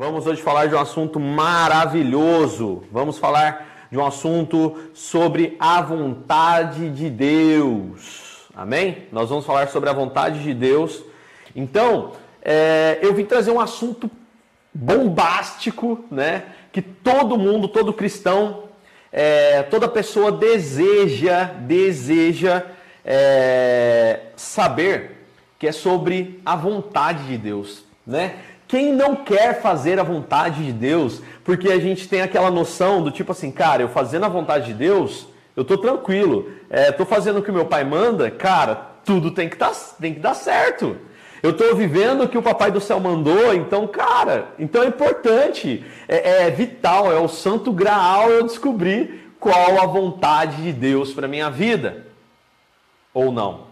Vamos hoje falar de um assunto maravilhoso. Vamos falar de um assunto sobre a vontade de Deus. Amém? Nós vamos falar sobre a vontade de Deus. Então, é, eu vim trazer um assunto bombástico, né? Que todo mundo, todo cristão, é, toda pessoa deseja, deseja é, saber, que é sobre a vontade de Deus, né? Quem não quer fazer a vontade de Deus? Porque a gente tem aquela noção do tipo assim, cara, eu fazendo a vontade de Deus, eu tô tranquilo. É, tô fazendo o que meu pai manda, cara, tudo tem que, tá, tem que dar certo. Eu estou vivendo o que o Papai do Céu mandou, então, cara, então é importante, é, é vital, é o santo graal eu descobrir qual a vontade de Deus para minha vida. Ou não?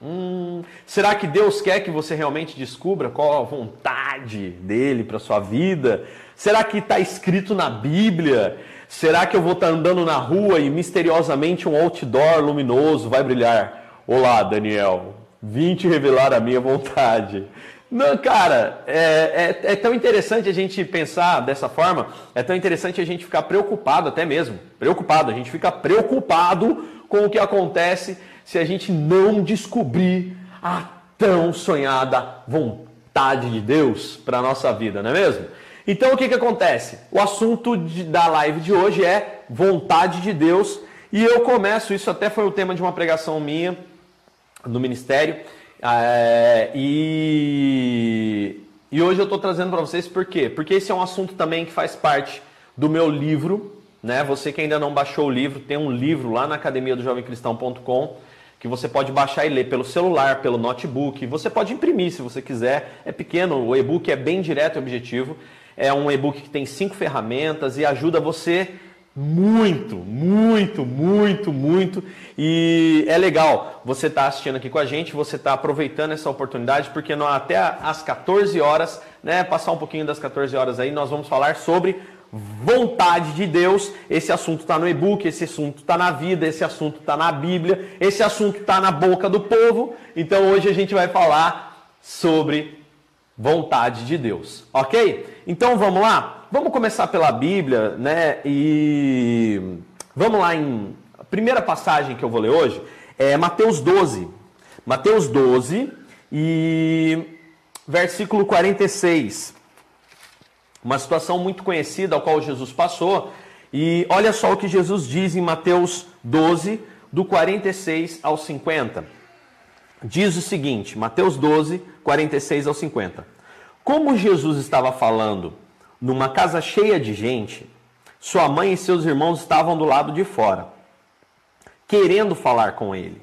Hum, será que Deus quer que você realmente descubra qual a vontade dele para sua vida? Será que está escrito na Bíblia? Será que eu vou estar tá andando na rua e misteriosamente um outdoor luminoso vai brilhar? Olá, Daniel, vim te revelar a minha vontade. Não, cara, é, é, é, tão interessante a gente pensar dessa forma, é tão interessante a gente ficar preocupado até mesmo, preocupado, a gente fica preocupado com o que acontece se a gente não descobrir a tão sonhada vontade de Deus para a nossa vida, não é mesmo? Então o que, que acontece? O assunto de, da live de hoje é vontade de Deus e eu começo, isso até foi o tema de uma pregação minha no ministério, é, e, e hoje eu estou trazendo para vocês por quê? Porque esse é um assunto também que faz parte do meu livro, né? Você que ainda não baixou o livro, tem um livro lá na academia do jovemcristão.com que você pode baixar e ler pelo celular, pelo notebook. Você pode imprimir se você quiser. É pequeno, o e-book é bem direto e objetivo. É um e-book que tem cinco ferramentas e ajuda você muito, muito, muito, muito. E é legal você estar tá assistindo aqui com a gente, você está aproveitando essa oportunidade, porque até às 14 horas, né, passar um pouquinho das 14 horas aí, nós vamos falar sobre vontade de Deus. Esse assunto está no e-book, esse assunto está na vida, esse assunto está na Bíblia, esse assunto está na boca do povo. Então hoje a gente vai falar sobre vontade de Deus, ok? Então vamos lá? Vamos começar pela Bíblia, né? E vamos lá em. A primeira passagem que eu vou ler hoje é Mateus 12. Mateus 12 e versículo 46 uma situação muito conhecida ao qual Jesus passou. E olha só o que Jesus diz em Mateus 12, do 46 ao 50. Diz o seguinte, Mateus 12, 46 ao 50. Como Jesus estava falando numa casa cheia de gente, sua mãe e seus irmãos estavam do lado de fora, querendo falar com ele.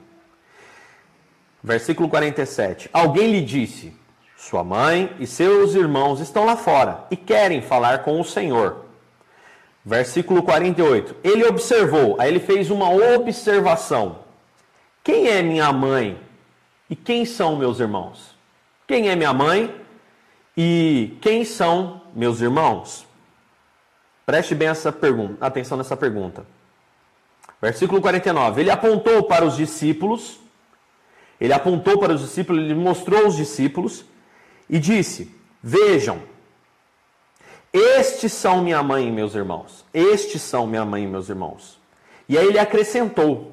Versículo 47. Alguém lhe disse: sua mãe e seus irmãos estão lá fora e querem falar com o Senhor. Versículo 48. Ele observou, aí ele fez uma observação. Quem é minha mãe e quem são meus irmãos? Quem é minha mãe e quem são meus irmãos? Preste bem essa pergunta, atenção nessa pergunta. Versículo 49. Ele apontou para os discípulos, ele apontou para os discípulos, ele mostrou os discípulos e disse: Vejam, estes são minha mãe e meus irmãos. Estes são minha mãe e meus irmãos. E aí ele acrescentou: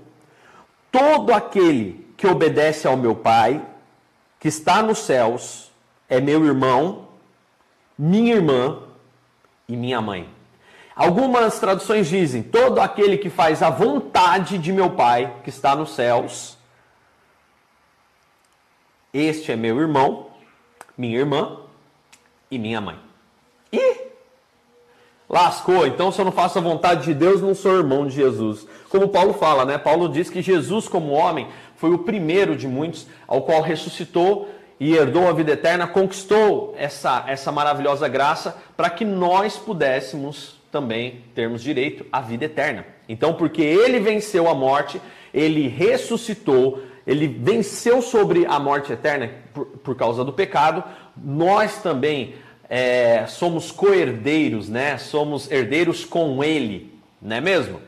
Todo aquele que obedece ao meu Pai, que está nos céus, é meu irmão, minha irmã e minha mãe. Algumas traduções dizem: todo aquele que faz a vontade de meu Pai, que está nos céus, este é meu irmão, minha irmã e minha mãe. E lascou, então se eu não faço a vontade de Deus, não sou irmão de Jesus. Como Paulo fala, né? Paulo diz que Jesus, como homem, foi o primeiro de muitos ao qual ressuscitou e herdou a vida eterna, conquistou essa, essa maravilhosa graça para que nós pudéssemos também termos direito à vida eterna. Então, porque ele venceu a morte, ele ressuscitou, ele venceu sobre a morte eterna por, por causa do pecado, nós também é, somos co-herdeiros, né? Somos herdeiros com ele, não é mesmo?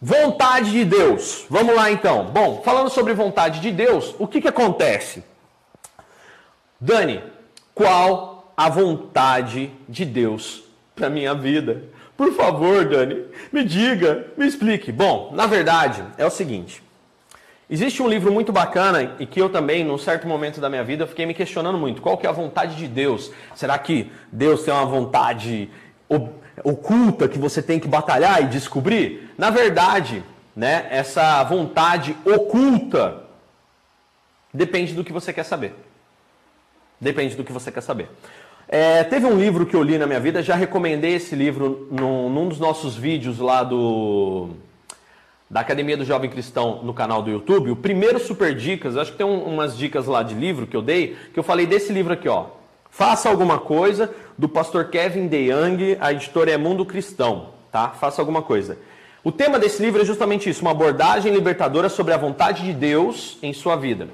Vontade de Deus. Vamos lá então. Bom, falando sobre vontade de Deus, o que, que acontece? Dani, qual a vontade de Deus para minha vida? Por favor, Dani, me diga, me explique. Bom, na verdade, é o seguinte. Existe um livro muito bacana e que eu também, num certo momento da minha vida, fiquei me questionando muito. Qual que é a vontade de Deus? Será que Deus tem uma vontade oculta que você tem que batalhar e descobrir? Na verdade, né, essa vontade oculta depende do que você quer saber. Depende do que você quer saber. É, teve um livro que eu li na minha vida, já recomendei esse livro num, num dos nossos vídeos lá do da Academia do Jovem Cristão no canal do YouTube. O primeiro Super Dicas, acho que tem um, umas dicas lá de livro que eu dei, que eu falei desse livro aqui, ó. Faça alguma coisa, do pastor Kevin DeYoung, a editora é Mundo Cristão, tá? Faça alguma coisa. O tema desse livro é justamente isso, uma abordagem libertadora sobre a vontade de Deus em sua vida.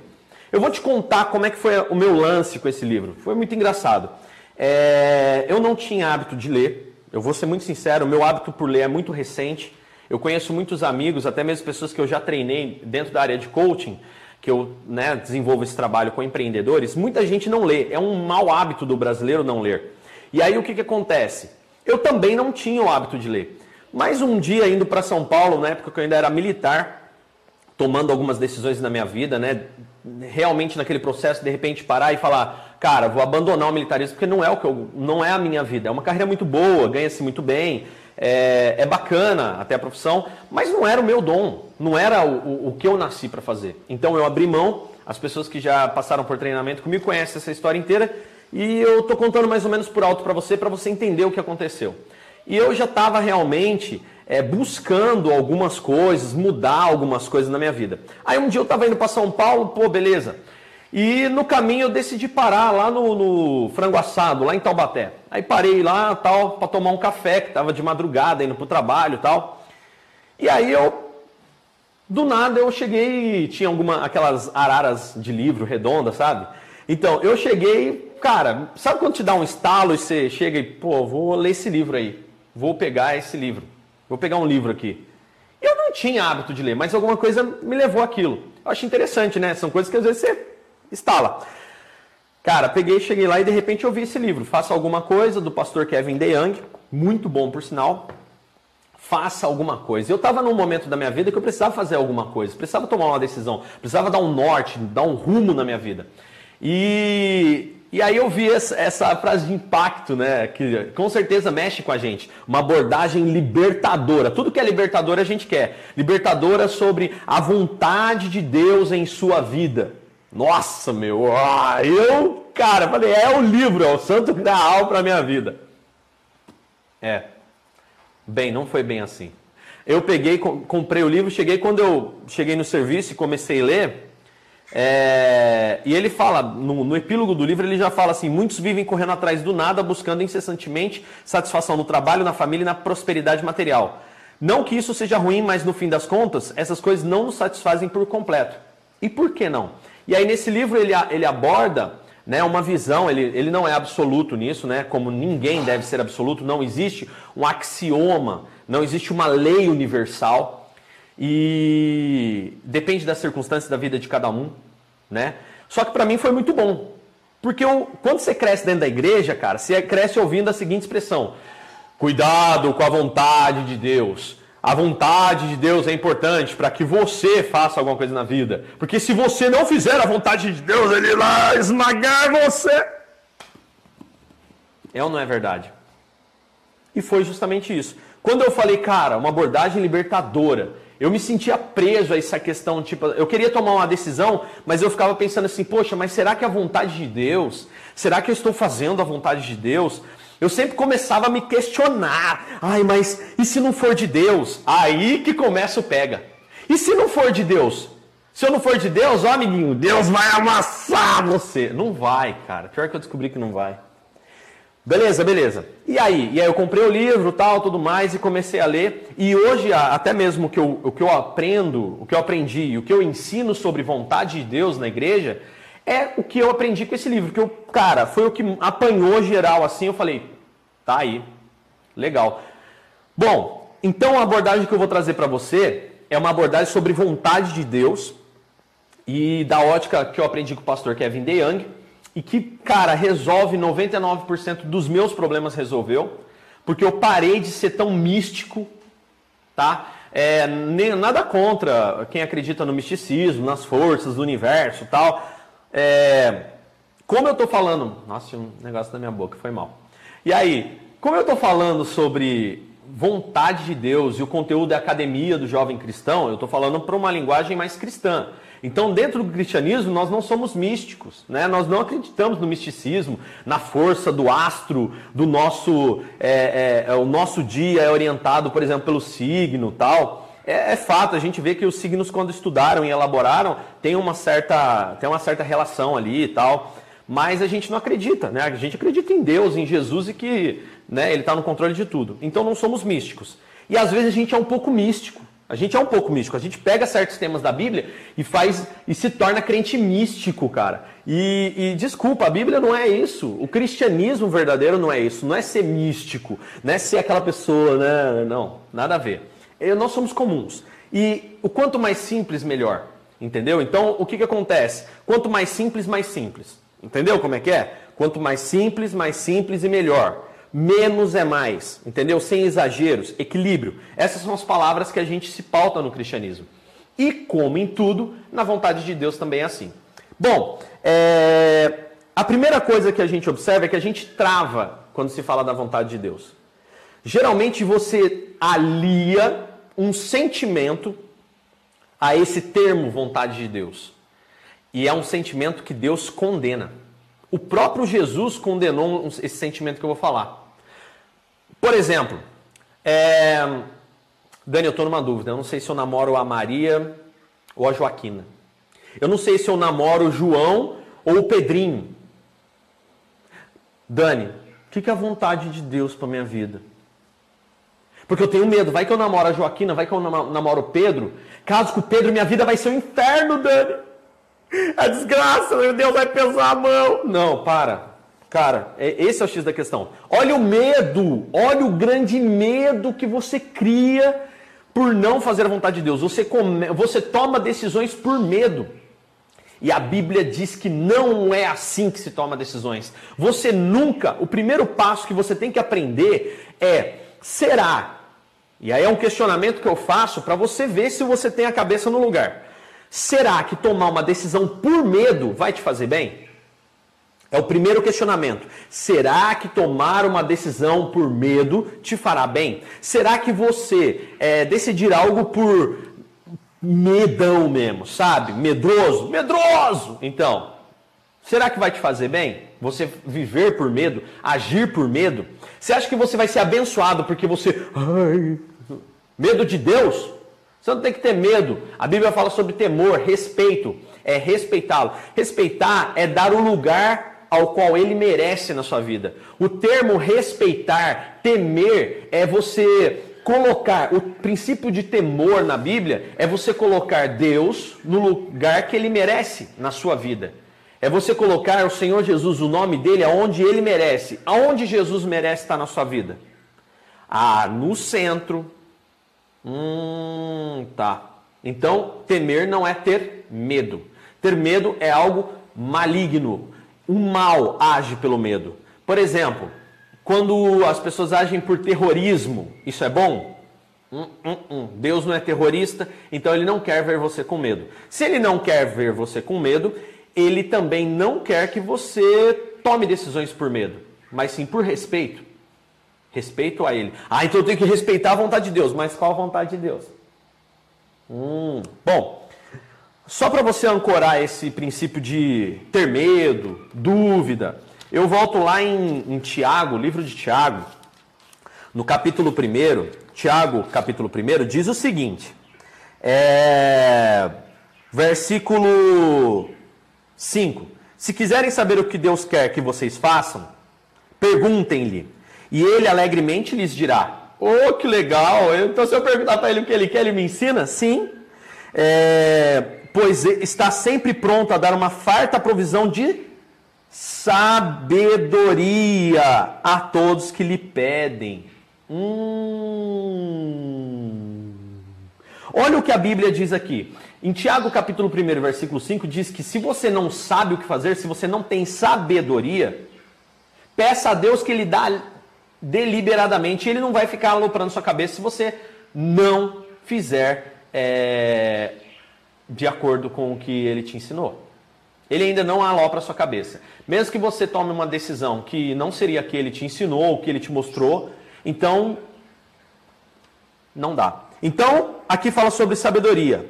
Eu vou te contar como é que foi o meu lance com esse livro. Foi muito engraçado. É, eu não tinha hábito de ler. Eu vou ser muito sincero, o meu hábito por ler é muito recente. Eu conheço muitos amigos, até mesmo pessoas que eu já treinei dentro da área de coaching, que eu né, desenvolvo esse trabalho com empreendedores. Muita gente não lê. É um mau hábito do brasileiro não ler. E aí o que, que acontece? Eu também não tinha o hábito de ler. Mas um dia indo para São Paulo, na época que eu ainda era militar, tomando algumas decisões na minha vida, né? Realmente naquele processo, de repente parar e falar, cara, vou abandonar o militarismo porque não é o que eu, não é a minha vida. É uma carreira muito boa, ganha-se muito bem, é, é, bacana até a profissão, mas não era o meu dom, não era o, o, o que eu nasci para fazer. Então eu abri mão. As pessoas que já passaram por treinamento comigo conhecem essa história inteira e eu tô contando mais ou menos por alto para você, para você entender o que aconteceu. E eu já estava realmente é, buscando algumas coisas, mudar algumas coisas na minha vida. Aí um dia eu estava indo para São Paulo, pô, beleza. E no caminho eu decidi parar lá no, no frango assado, lá em Taubaté. Aí parei lá tal para tomar um café, que estava de madrugada indo para o trabalho tal. E aí eu, do nada eu cheguei, tinha alguma aquelas araras de livro redonda, sabe? Então eu cheguei, cara, sabe quando te dá um estalo e você chega e, pô, vou ler esse livro aí, vou pegar esse livro, vou pegar um livro aqui. Eu não tinha hábito de ler, mas alguma coisa me levou aquilo. Eu acho interessante, né? São coisas que às vezes você instala. Cara, peguei, cheguei lá e de repente eu vi esse livro, Faça Alguma Coisa, do pastor Kevin DeYoung, muito bom por sinal. Faça alguma coisa. Eu estava num momento da minha vida que eu precisava fazer alguma coisa, precisava tomar uma decisão, precisava dar um norte, dar um rumo na minha vida. E, e aí eu vi essa, essa frase de impacto, né? Que com certeza mexe com a gente. Uma abordagem libertadora. Tudo que é libertadora a gente quer. Libertadora sobre a vontade de Deus em sua vida. Nossa, meu, ah, eu, cara, falei, é o livro, é o santo graal para minha vida. É. Bem, não foi bem assim. Eu peguei, comprei o livro, cheguei quando eu cheguei no serviço e comecei a ler. É, e ele fala, no, no, epílogo do livro, ele já fala assim: muitos vivem correndo atrás do nada, buscando incessantemente satisfação no trabalho, na família e na prosperidade material. Não que isso seja ruim, mas no fim das contas, essas coisas não nos satisfazem por completo. E por que não? E aí nesse livro ele, ele aborda né, uma visão, ele, ele não é absoluto nisso, né, como ninguém deve ser absoluto, não existe um axioma, não existe uma lei universal e depende das circunstâncias da vida de cada um, né? Só que para mim foi muito bom, porque eu, quando você cresce dentro da igreja, cara, você cresce ouvindo a seguinte expressão: cuidado com a vontade de Deus. A vontade de Deus é importante para que você faça alguma coisa na vida. Porque se você não fizer a vontade de Deus, ele vai esmagar você. É ou não é verdade? E foi justamente isso. Quando eu falei, cara, uma abordagem libertadora, eu me sentia preso a essa questão, tipo, eu queria tomar uma decisão, mas eu ficava pensando assim, poxa, mas será que é a vontade de Deus? Será que eu estou fazendo a vontade de Deus? Eu sempre começava a me questionar. Ai, mas e se não for de Deus? Aí que começa o pega. E se não for de Deus? Se eu não for de Deus, ó amiguinho, Deus vai amassar você. Não vai, cara. Pior que eu descobri que não vai. Beleza, beleza. E aí? E aí eu comprei o livro, tal, tudo mais, e comecei a ler. E hoje, até mesmo o que eu, o que eu aprendo, o que eu aprendi e o que eu ensino sobre vontade de Deus na igreja, é o que eu aprendi com esse livro, que eu, cara, foi o que apanhou geral assim, eu falei, tá aí, legal. Bom, então a abordagem que eu vou trazer para você é uma abordagem sobre vontade de Deus e da ótica que eu aprendi com o pastor Kevin DeYoung. e que, cara, resolve 99% dos meus problemas resolveu, porque eu parei de ser tão místico, tá? É, nem, nada contra quem acredita no misticismo, nas forças do universo tal. É, como eu tô falando. Nossa, um negócio na minha boca, foi mal. E aí, como eu tô falando sobre vontade de Deus e o conteúdo da academia do jovem cristão, eu estou falando para uma linguagem mais cristã. Então, dentro do cristianismo, nós não somos místicos, né? nós não acreditamos no misticismo, na força do astro, do nosso. É, é, é, o nosso dia é orientado, por exemplo, pelo signo tal. É, é, fato, a gente vê que os signos, quando estudaram e elaboraram, tem uma certa, tem uma certa relação ali e tal. Mas a gente não acredita, né? A gente acredita em Deus, em Jesus e que né, ele está no controle de tudo. Então não somos místicos. E às vezes a gente é um pouco místico. A gente é um pouco místico. A gente pega certos temas da Bíblia e faz e se torna crente místico, cara. E, e, desculpa, a Bíblia não é isso. O cristianismo verdadeiro não é isso. Não é ser místico, não é ser aquela pessoa, né? Não, nada a ver. Nós somos comuns. E o quanto mais simples, melhor. Entendeu? Então, o que, que acontece? Quanto mais simples, mais simples. Entendeu como é que é? Quanto mais simples, mais simples e melhor menos é mais, entendeu? Sem exageros, equilíbrio. Essas são as palavras que a gente se pauta no cristianismo. E como em tudo, na vontade de Deus também é assim. Bom, é... a primeira coisa que a gente observa é que a gente trava quando se fala da vontade de Deus. Geralmente você alia um sentimento a esse termo vontade de Deus. E é um sentimento que Deus condena. O próprio Jesus condenou esse sentimento que eu vou falar. Por exemplo, é... Dani, eu estou numa dúvida. Eu não sei se eu namoro a Maria ou a Joaquina. Eu não sei se eu namoro o João ou o Pedrinho. Dani, o que, que é a vontade de Deus para minha vida? Porque eu tenho medo. Vai que eu namoro a Joaquina, vai que eu namoro o Pedro. Caso com o Pedro, minha vida vai ser um inferno, Dani. A desgraça, meu Deus, vai pesar a mão. Não, para. Cara, é, esse é o X da questão. Olha o medo, olha o grande medo que você cria por não fazer a vontade de Deus. Você, come, você toma decisões por medo. E a Bíblia diz que não é assim que se toma decisões. Você nunca, o primeiro passo que você tem que aprender é: será? E aí é um questionamento que eu faço para você ver se você tem a cabeça no lugar. Será que tomar uma decisão por medo vai te fazer bem? É o primeiro questionamento. Será que tomar uma decisão por medo te fará bem? Será que você é, decidir algo por medão mesmo, sabe? Medroso? Medroso! Então, será que vai te fazer bem? Você viver por medo, agir por medo? Você acha que você vai ser abençoado porque você. Ai, medo de Deus? Você não tem que ter medo. A Bíblia fala sobre temor, respeito. É respeitá-lo. Respeitar é dar o lugar ao qual ele merece na sua vida. O termo respeitar, temer, é você colocar, o princípio de temor na Bíblia é você colocar Deus no lugar que ele merece na sua vida. É você colocar o Senhor Jesus, o nome dele, aonde ele merece. Aonde Jesus merece estar na sua vida? Ah, no centro. Hum, tá. Então, temer não é ter medo. Ter medo é algo maligno. O mal age pelo medo. Por exemplo, quando as pessoas agem por terrorismo, isso é bom? Hum, hum, hum. Deus não é terrorista, então ele não quer ver você com medo. Se ele não quer ver você com medo, ele também não quer que você tome decisões por medo, mas sim por respeito. Respeito a ele. Ah, então eu tenho que respeitar a vontade de Deus. Mas qual a vontade de Deus? Hum, bom, só para você ancorar esse princípio de ter medo, dúvida, eu volto lá em, em Tiago, livro de Tiago, no capítulo 1, Tiago, capítulo 1, diz o seguinte: é, versículo 5: Se quiserem saber o que Deus quer que vocês façam, perguntem-lhe, e ele alegremente lhes dirá. Oh, que legal! Então, se eu perguntar para ele o que ele quer, ele me ensina? Sim. É, pois está sempre pronto a dar uma farta provisão de sabedoria a todos que lhe pedem. Hum. Olha o que a Bíblia diz aqui. Em Tiago capítulo 1, versículo 5, diz que se você não sabe o que fazer, se você não tem sabedoria, peça a Deus que ele dá deliberadamente, ele não vai ficar aloprando sua cabeça se você não fizer é, de acordo com o que ele te ensinou. Ele ainda não alopra sua cabeça. Mesmo que você tome uma decisão que não seria a que ele te ensinou, o que ele te mostrou, então não dá. Então, aqui fala sobre sabedoria.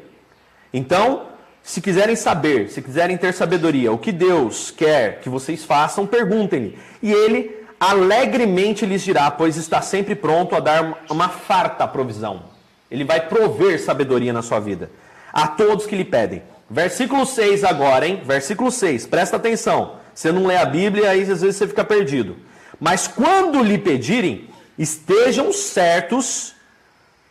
Então, se quiserem saber, se quiserem ter sabedoria, o que Deus quer que vocês façam, perguntem-lhe. E ele alegremente lhes dirá, pois está sempre pronto a dar uma farta provisão. Ele vai prover sabedoria na sua vida. A todos que lhe pedem. Versículo 6 agora, hein? Versículo 6, presta atenção. Você não lê a Bíblia, aí às vezes você fica perdido. Mas quando lhe pedirem, estejam certos,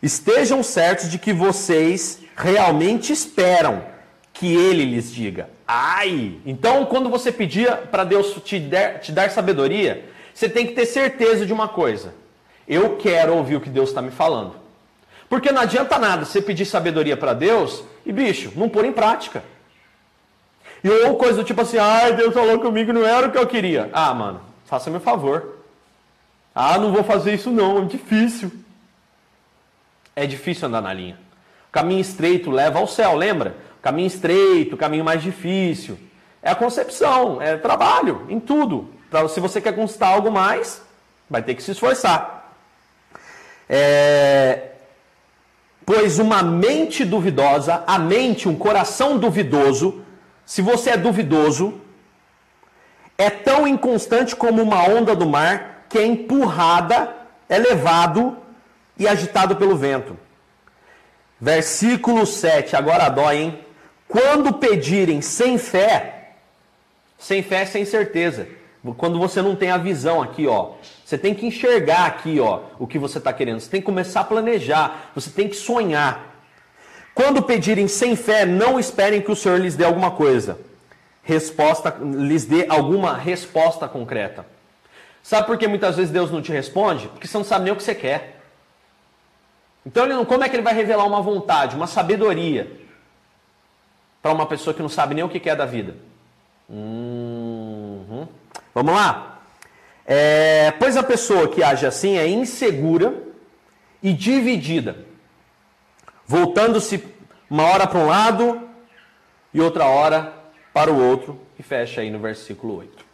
estejam certos de que vocês realmente esperam que ele lhes diga. Ai! Então, quando você pedir para Deus te, der, te dar sabedoria, você tem que ter certeza de uma coisa. Eu quero ouvir o que Deus está me falando. Porque não adianta nada você pedir sabedoria para Deus e, bicho, não pôr em prática. E ou coisa do tipo assim, ai, Deus falou comigo, não era o que eu queria. Ah, mano, faça-me um favor. Ah, não vou fazer isso não, é difícil. É difícil andar na linha. Caminho estreito leva ao céu, lembra? Caminho estreito, caminho mais difícil. É a concepção, é trabalho, em tudo. Pra, se você quer conquistar algo mais, vai ter que se esforçar. É... Pois uma mente duvidosa, a mente, um coração duvidoso, se você é duvidoso, é tão inconstante como uma onda do mar que é empurrada, é levado e agitado pelo vento. Versículo 7, agora dói, hein? Quando pedirem sem fé, sem fé, sem certeza. Quando você não tem a visão aqui, ó. Você tem que enxergar aqui, ó, o que você está querendo. Você tem que começar a planejar. Você tem que sonhar. Quando pedirem sem fé, não esperem que o Senhor lhes dê alguma coisa. Resposta, lhes dê alguma resposta concreta. Sabe por que muitas vezes Deus não te responde? Porque você não sabe nem o que você quer. Então, ele não, como é que ele vai revelar uma vontade, uma sabedoria para uma pessoa que não sabe nem o que quer da vida? Uhum. Vamos lá? É, pois a pessoa que age assim é insegura e dividida voltando-se uma hora para um lado e outra hora para o outro, e fecha aí no versículo 8.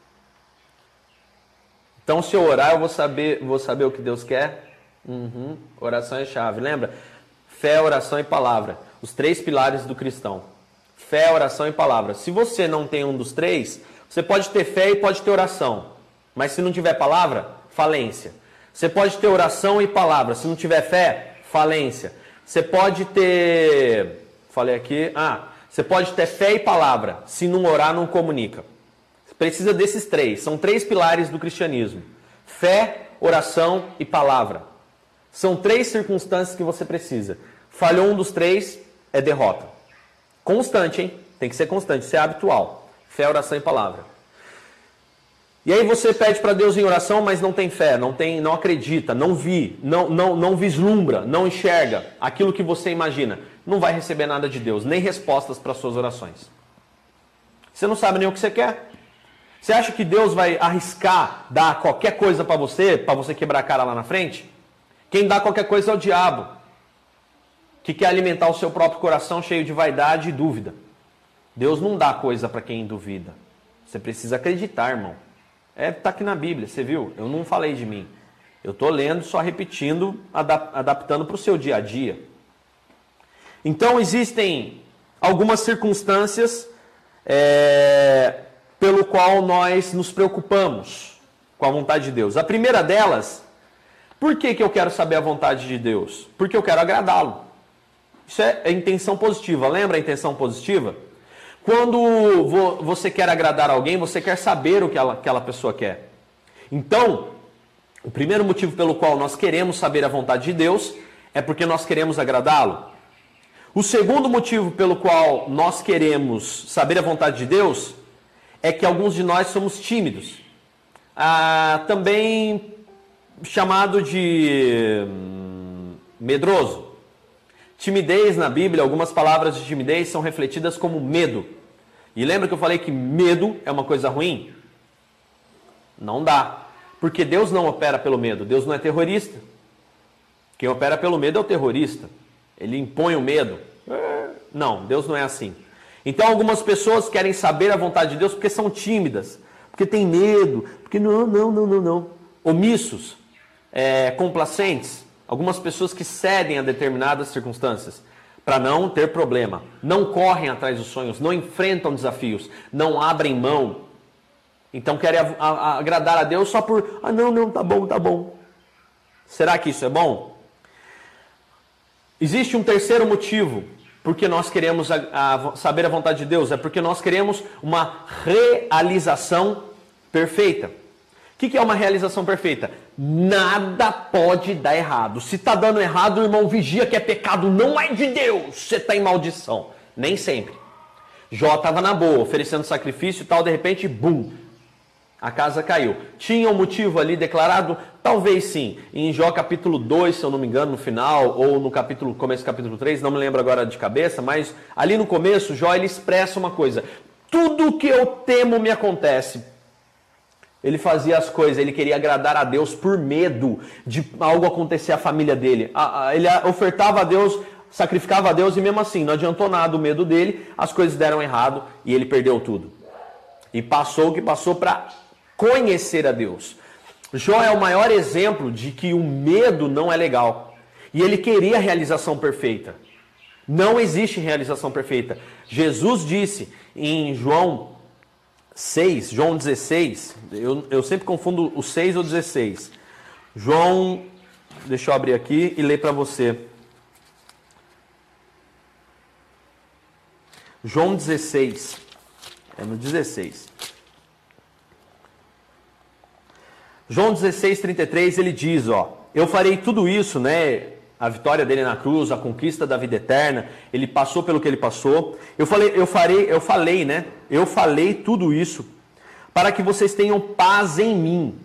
Então, se eu orar, eu vou saber, vou saber o que Deus quer. Uhum. Oração é chave. Lembra? Fé, oração e palavra. Os três pilares do cristão. Fé, oração e palavra. Se você não tem um dos três, você pode ter fé e pode ter oração. Mas se não tiver palavra, falência. Você pode ter oração e palavra. Se não tiver fé, falência. Você pode ter. Falei aqui. Ah, você pode ter fé e palavra. Se não orar, não comunica. Precisa desses três. São três pilares do cristianismo: fé, oração e palavra. São três circunstâncias que você precisa. Falhou um dos três, é derrota. Constante, hein? Tem que ser constante, isso é habitual. Fé, oração e palavra. E aí você pede para Deus em oração, mas não tem fé, não tem, não acredita, não vi, não, não, não vislumbra, não enxerga aquilo que você imagina. Não vai receber nada de Deus, nem respostas para suas orações. Você não sabe nem o que você quer. Você acha que Deus vai arriscar dar qualquer coisa para você, para você quebrar a cara lá na frente? Quem dá qualquer coisa é o diabo, que quer alimentar o seu próprio coração cheio de vaidade e dúvida. Deus não dá coisa para quem duvida. Você precisa acreditar, irmão. É, tá aqui na Bíblia, você viu? Eu não falei de mim. Eu estou lendo, só repetindo, adaptando para o seu dia a dia. Então existem algumas circunstâncias é, pelo qual nós nos preocupamos com a vontade de Deus. A primeira delas, por que, que eu quero saber a vontade de Deus? Porque eu quero agradá-lo. Isso é, é intenção positiva. Lembra a intenção positiva? Quando você quer agradar alguém, você quer saber o que aquela pessoa quer. Então, o primeiro motivo pelo qual nós queremos saber a vontade de Deus é porque nós queremos agradá-lo. O segundo motivo pelo qual nós queremos saber a vontade de Deus é que alguns de nós somos tímidos. Ah, também chamado de hum, medroso. Timidez na Bíblia, algumas palavras de timidez são refletidas como medo. E lembra que eu falei que medo é uma coisa ruim? Não dá. Porque Deus não opera pelo medo, Deus não é terrorista. Quem opera pelo medo é o terrorista. Ele impõe o medo. Não, Deus não é assim. Então algumas pessoas querem saber a vontade de Deus porque são tímidas, porque têm medo, porque não, não, não, não, não. Omissos, é, complacentes, algumas pessoas que cedem a determinadas circunstâncias para não ter problema, não correm atrás dos sonhos, não enfrentam desafios, não abrem mão. Então querem a, a, agradar a Deus só por, ah, não, não, tá bom, tá bom. Será que isso é bom? Existe um terceiro motivo porque nós queremos a, a, saber a vontade de Deus, é porque nós queremos uma realização perfeita. O que, que é uma realização perfeita? Nada pode dar errado. Se está dando errado, irmão vigia que é pecado, não é de Deus, você está em maldição. Nem sempre. Jó estava na boa, oferecendo sacrifício e tal, de repente, bum, a casa caiu. Tinha um motivo ali declarado? Talvez sim. Em Jó capítulo 2, se eu não me engano, no final, ou no capítulo, começo do capítulo 3, não me lembro agora de cabeça, mas ali no começo, Jó ele expressa uma coisa: tudo que eu temo me acontece. Ele fazia as coisas, ele queria agradar a Deus por medo de algo acontecer à família dele. Ele ofertava a Deus, sacrificava a Deus e mesmo assim não adiantou nada o medo dele, as coisas deram errado e ele perdeu tudo. E passou o que passou para conhecer a Deus. Jó é o maior exemplo de que o medo não é legal. E ele queria a realização perfeita. Não existe realização perfeita. Jesus disse em João 6, João 16, eu, eu sempre confundo o 6 ou 16. João, deixa eu abrir aqui e ler para você. João 16, é no 16. João 16, 33, ele diz, ó, eu farei tudo isso, né? A vitória dele na cruz, a conquista da vida eterna, ele passou pelo que ele passou. Eu falei, eu farei, eu falei, né? Eu falei tudo isso para que vocês tenham paz em mim.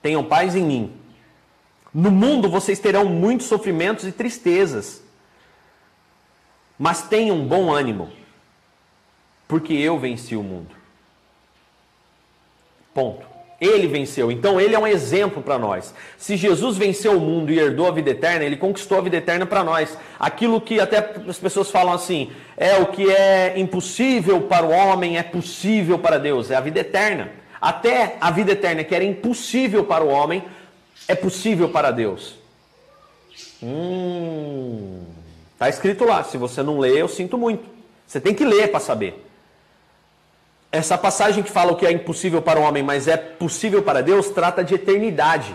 Tenham paz em mim. No mundo vocês terão muitos sofrimentos e tristezas. Mas tenham bom ânimo, porque eu venci o mundo. Ponto. Ele venceu. Então ele é um exemplo para nós. Se Jesus venceu o mundo e herdou a vida eterna, ele conquistou a vida eterna para nós. Aquilo que até as pessoas falam assim, é o que é impossível para o homem é possível para Deus, é a vida eterna. Até a vida eterna que era impossível para o homem é possível para Deus. Hum, tá escrito lá. Se você não lê, eu sinto muito. Você tem que ler para saber. Essa passagem que fala o que é impossível para o homem, mas é possível para Deus, trata de eternidade.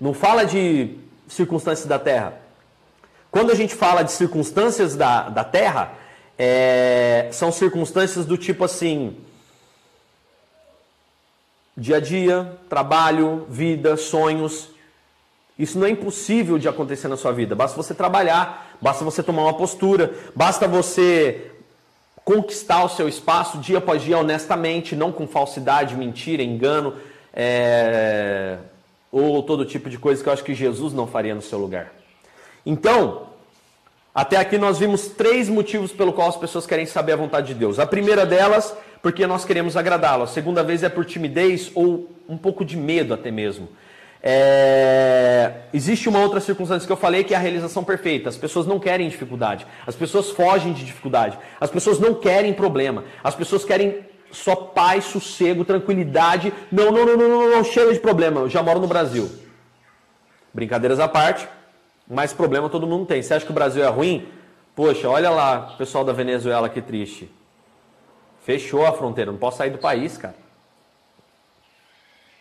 Não fala de circunstâncias da terra. Quando a gente fala de circunstâncias da, da terra, é, são circunstâncias do tipo assim: dia a dia, trabalho, vida, sonhos. Isso não é impossível de acontecer na sua vida. Basta você trabalhar, basta você tomar uma postura, basta você conquistar o seu espaço dia após dia honestamente, não com falsidade, mentira, engano é... ou todo tipo de coisa que eu acho que Jesus não faria no seu lugar. Então, até aqui nós vimos três motivos pelo qual as pessoas querem saber a vontade de Deus. A primeira delas, porque nós queremos agradá-lo. A segunda vez é por timidez ou um pouco de medo até mesmo. É... Existe uma outra circunstância que eu falei que é a realização perfeita. As pessoas não querem dificuldade. As pessoas fogem de dificuldade. As pessoas não querem problema. As pessoas querem só paz, sossego, tranquilidade. Não, não, não, não, não, não de problema. Eu já moro no Brasil. Brincadeiras à parte, mas problema todo mundo tem. Você acha que o Brasil é ruim? Poxa, olha lá, pessoal da Venezuela que triste. Fechou a fronteira, não posso sair do país, cara.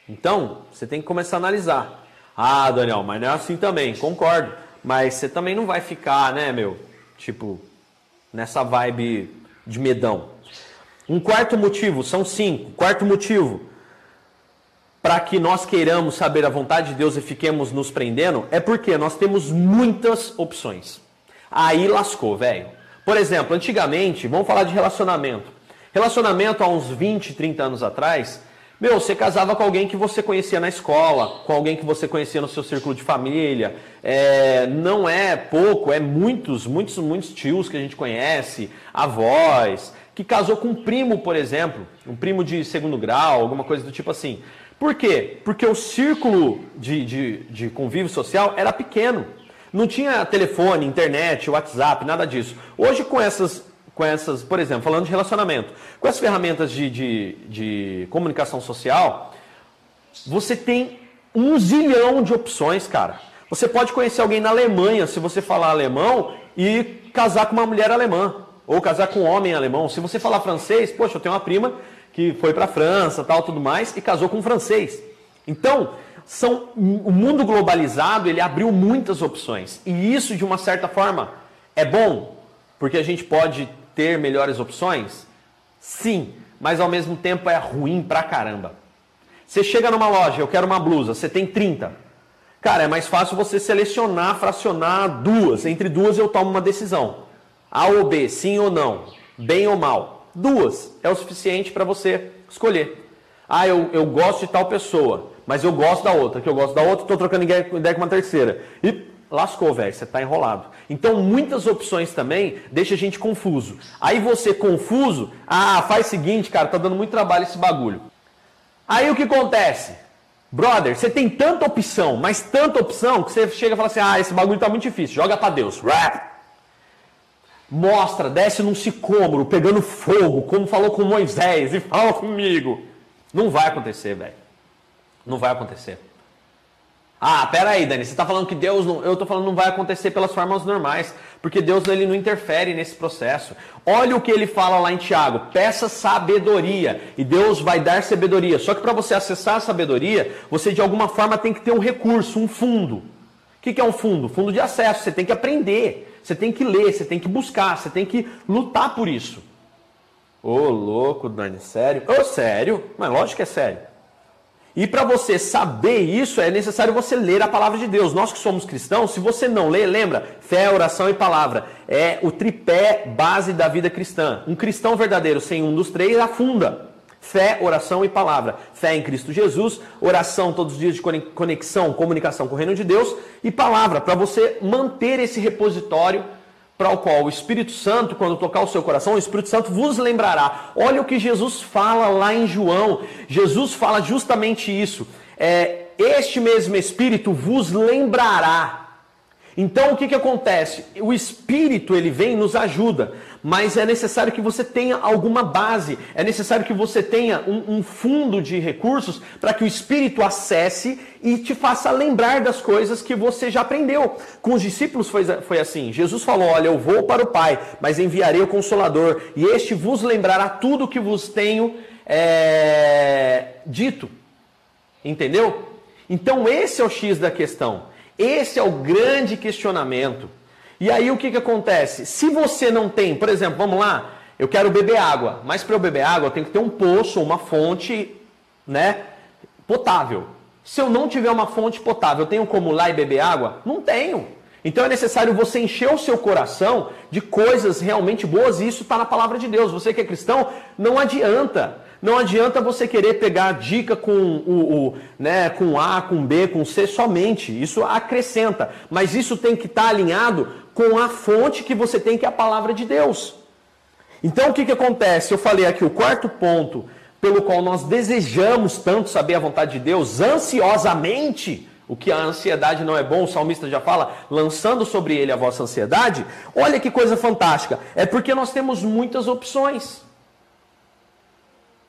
Então, você tem que começar a analisar. Ah, Daniel, mas não é assim também, concordo. Mas você também não vai ficar, né, meu? Tipo, nessa vibe de medão. Um quarto motivo, são cinco. Quarto motivo para que nós queiramos saber a vontade de Deus e fiquemos nos prendendo é porque nós temos muitas opções. Aí lascou, velho. Por exemplo, antigamente, vamos falar de relacionamento. Relacionamento há uns 20, 30 anos atrás, Meu, você casava com alguém que você conhecia na escola, com alguém que você conhecia no seu círculo de família. É, não é pouco, é muitos, muitos, muitos tios que a gente conhece, avós, que casou com um primo, por exemplo, um primo de segundo grau, alguma coisa do tipo assim. Por quê? Porque o círculo de, de, de convívio social era pequeno. Não tinha telefone, internet, WhatsApp, nada disso. Hoje, com essas com essas, por exemplo, falando de relacionamento, com as ferramentas de, de, de comunicação social, você tem um zilhão de opções, cara. Você pode conhecer alguém na Alemanha, se você falar alemão, e casar com uma mulher alemã. Ou casar com um homem alemão. Se você falar francês, poxa, eu tenho uma prima que foi para a França, tal, tudo mais, e casou com um francês. Então, são, o mundo globalizado, ele abriu muitas opções. E isso, de uma certa forma, é bom, porque a gente pode ter melhores opções? Sim, mas ao mesmo tempo é ruim pra caramba. Você chega numa loja, eu quero uma blusa, você tem 30. Cara, é mais fácil você selecionar, fracionar duas. Entre duas eu tomo uma decisão. A ou B, sim ou não, bem ou mal. Duas é o suficiente para você escolher. Ah, eu, eu gosto de tal pessoa, mas eu gosto da outra, que eu gosto da outra, estou trocando ideia com uma terceira. E lascou, velho, você está enrolado. Então, muitas opções também deixa a gente confuso. Aí você confuso, ah, faz o seguinte, cara, tá dando muito trabalho esse bagulho. Aí o que acontece? Brother, você tem tanta opção, mas tanta opção, que você chega e fala assim, ah, esse bagulho tá muito difícil, joga para Deus. Mostra, desce num sicômoro, pegando fogo, como falou com Moisés, e fala comigo. Não vai acontecer, velho. Não vai acontecer. Ah, pera aí, Dani, você está falando que Deus não. Eu estou falando não vai acontecer pelas formas normais, porque Deus ele não interfere nesse processo. Olha o que ele fala lá em Tiago: peça sabedoria e Deus vai dar sabedoria. Só que para você acessar a sabedoria, você de alguma forma tem que ter um recurso, um fundo. O que, que é um fundo? Fundo de acesso. Você tem que aprender, você tem que ler, você tem que buscar, você tem que lutar por isso. Ô, louco, Dani, sério? Ô, sério? Mas lógico que é sério. E para você saber isso, é necessário você ler a palavra de Deus. Nós que somos cristãos, se você não lê, lembra, fé, oração e palavra. É o tripé base da vida cristã. Um cristão verdadeiro sem um dos três afunda. Fé, oração e palavra. Fé em Cristo Jesus, oração todos os dias de conexão, comunicação com o reino de Deus e palavra, para você manter esse repositório para o qual o Espírito Santo, quando tocar o seu coração, o Espírito Santo vos lembrará. Olha o que Jesus fala lá em João. Jesus fala justamente isso. É, este mesmo Espírito vos lembrará. Então o que, que acontece? O Espírito ele vem e nos ajuda, mas é necessário que você tenha alguma base, é necessário que você tenha um, um fundo de recursos para que o Espírito acesse e te faça lembrar das coisas que você já aprendeu. Com os discípulos foi, foi assim: Jesus falou: Olha, eu vou para o Pai, mas enviarei o Consolador, e este vos lembrará tudo o que vos tenho é, dito. Entendeu? Então esse é o X da questão. Esse é o grande questionamento. E aí o que, que acontece? Se você não tem, por exemplo, vamos lá, eu quero beber água, mas para eu beber água eu tenho que ter um poço, uma fonte, né, potável. Se eu não tiver uma fonte potável, eu tenho como ir lá e beber água? Não tenho. Então é necessário você encher o seu coração de coisas realmente boas, e isso está na palavra de Deus. Você que é cristão, não adianta. Não adianta você querer pegar dica com o, o, né, com A, com B, com C somente. Isso acrescenta. Mas isso tem que estar tá alinhado com a fonte que você tem, que é a palavra de Deus. Então o que, que acontece? Eu falei aqui o quarto ponto pelo qual nós desejamos tanto saber a vontade de Deus, ansiosamente. O que a ansiedade não é bom, o salmista já fala, lançando sobre ele a vossa ansiedade. Olha que coisa fantástica. É porque nós temos muitas opções.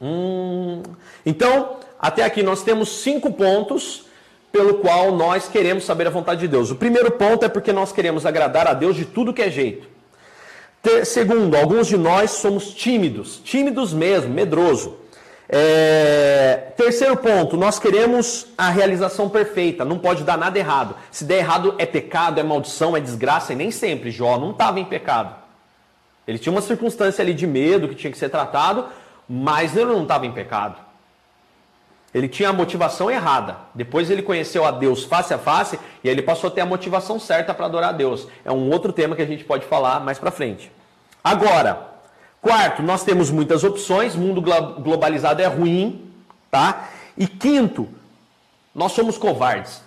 Hum. Então, até aqui nós temos cinco pontos pelo qual nós queremos saber a vontade de Deus. O primeiro ponto é porque nós queremos agradar a Deus de tudo que é jeito. Segundo, alguns de nós somos tímidos, tímidos mesmo, medroso. É, terceiro ponto, nós queremos a realização perfeita, não pode dar nada errado. Se der errado é pecado, é maldição, é desgraça, e nem sempre Jó não estava em pecado. Ele tinha uma circunstância ali de medo que tinha que ser tratado, mas ele não estava em pecado. Ele tinha a motivação errada. Depois ele conheceu a Deus face a face e aí ele passou a ter a motivação certa para adorar a Deus. É um outro tema que a gente pode falar mais para frente. Agora, quarto, nós temos muitas opções. Mundo globalizado é ruim. tá? E quinto, nós somos covardes.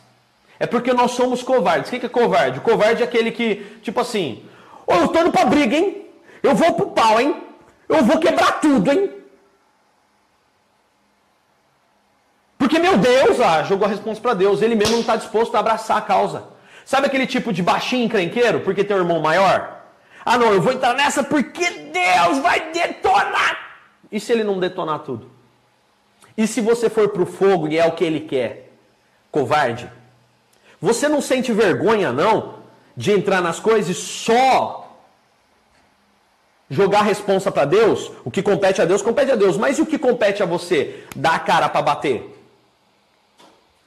É porque nós somos covardes. O que é covarde? O covarde é aquele que, tipo assim, oh, eu tô indo pra briga, hein? Eu vou pro pau, hein? Eu vou quebrar tudo, hein? Porque, meu Deus, ah, jogou a resposta para Deus. Ele mesmo não está disposto a abraçar a causa. Sabe aquele tipo de baixinho encrenqueiro? Porque tem um irmão maior? Ah, não, eu vou entrar nessa porque Deus vai detonar. E se ele não detonar tudo? E se você for para o fogo e é o que ele quer? Covarde. Você não sente vergonha, não, de entrar nas coisas só jogar a responsa para Deus? O que compete a Deus, compete a Deus. Mas e o que compete a você? Dar a cara para bater?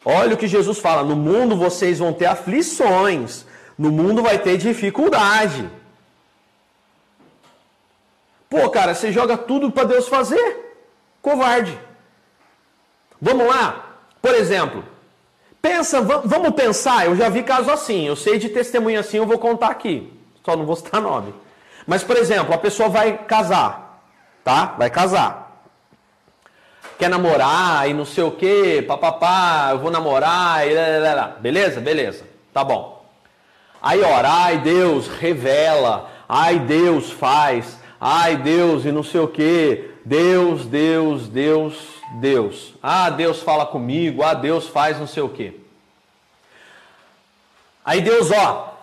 Olha o que Jesus fala: no mundo vocês vão ter aflições, no mundo vai ter dificuldade. Pô, cara, você joga tudo para Deus fazer? Covarde. Vamos lá? Por exemplo, pensa, vamos pensar, eu já vi caso assim, eu sei de testemunho assim, eu vou contar aqui. Só não vou citar nome. Mas, por exemplo, a pessoa vai casar, tá? Vai casar. Quer namorar e não sei o que, papapá, eu vou namorar e lá, lá, lá. Beleza? Beleza. Tá bom. Aí ora, ai Deus, revela, ai Deus faz, ai Deus e não sei o que, Deus, Deus, Deus, Deus. Ah, Deus fala comigo, ah, Deus faz não sei o que. Aí Deus, ó,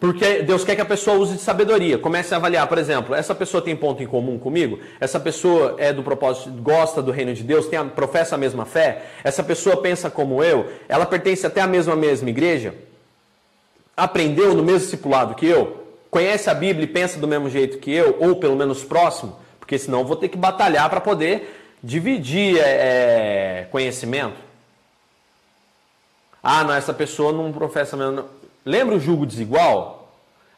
porque Deus quer que a pessoa use de sabedoria. Comece a avaliar, por exemplo, essa pessoa tem ponto em comum comigo? Essa pessoa é do propósito, gosta do reino de Deus, tem a, professa a mesma fé? Essa pessoa pensa como eu? Ela pertence até a mesma mesma igreja? Aprendeu no mesmo discipulado que eu? conhece a Bíblia e pensa do mesmo jeito que eu, ou pelo menos próximo, porque senão vou ter que batalhar para poder dividir é, é, conhecimento. Ah, não, essa pessoa não professa mesmo. Lembra o jugo desigual?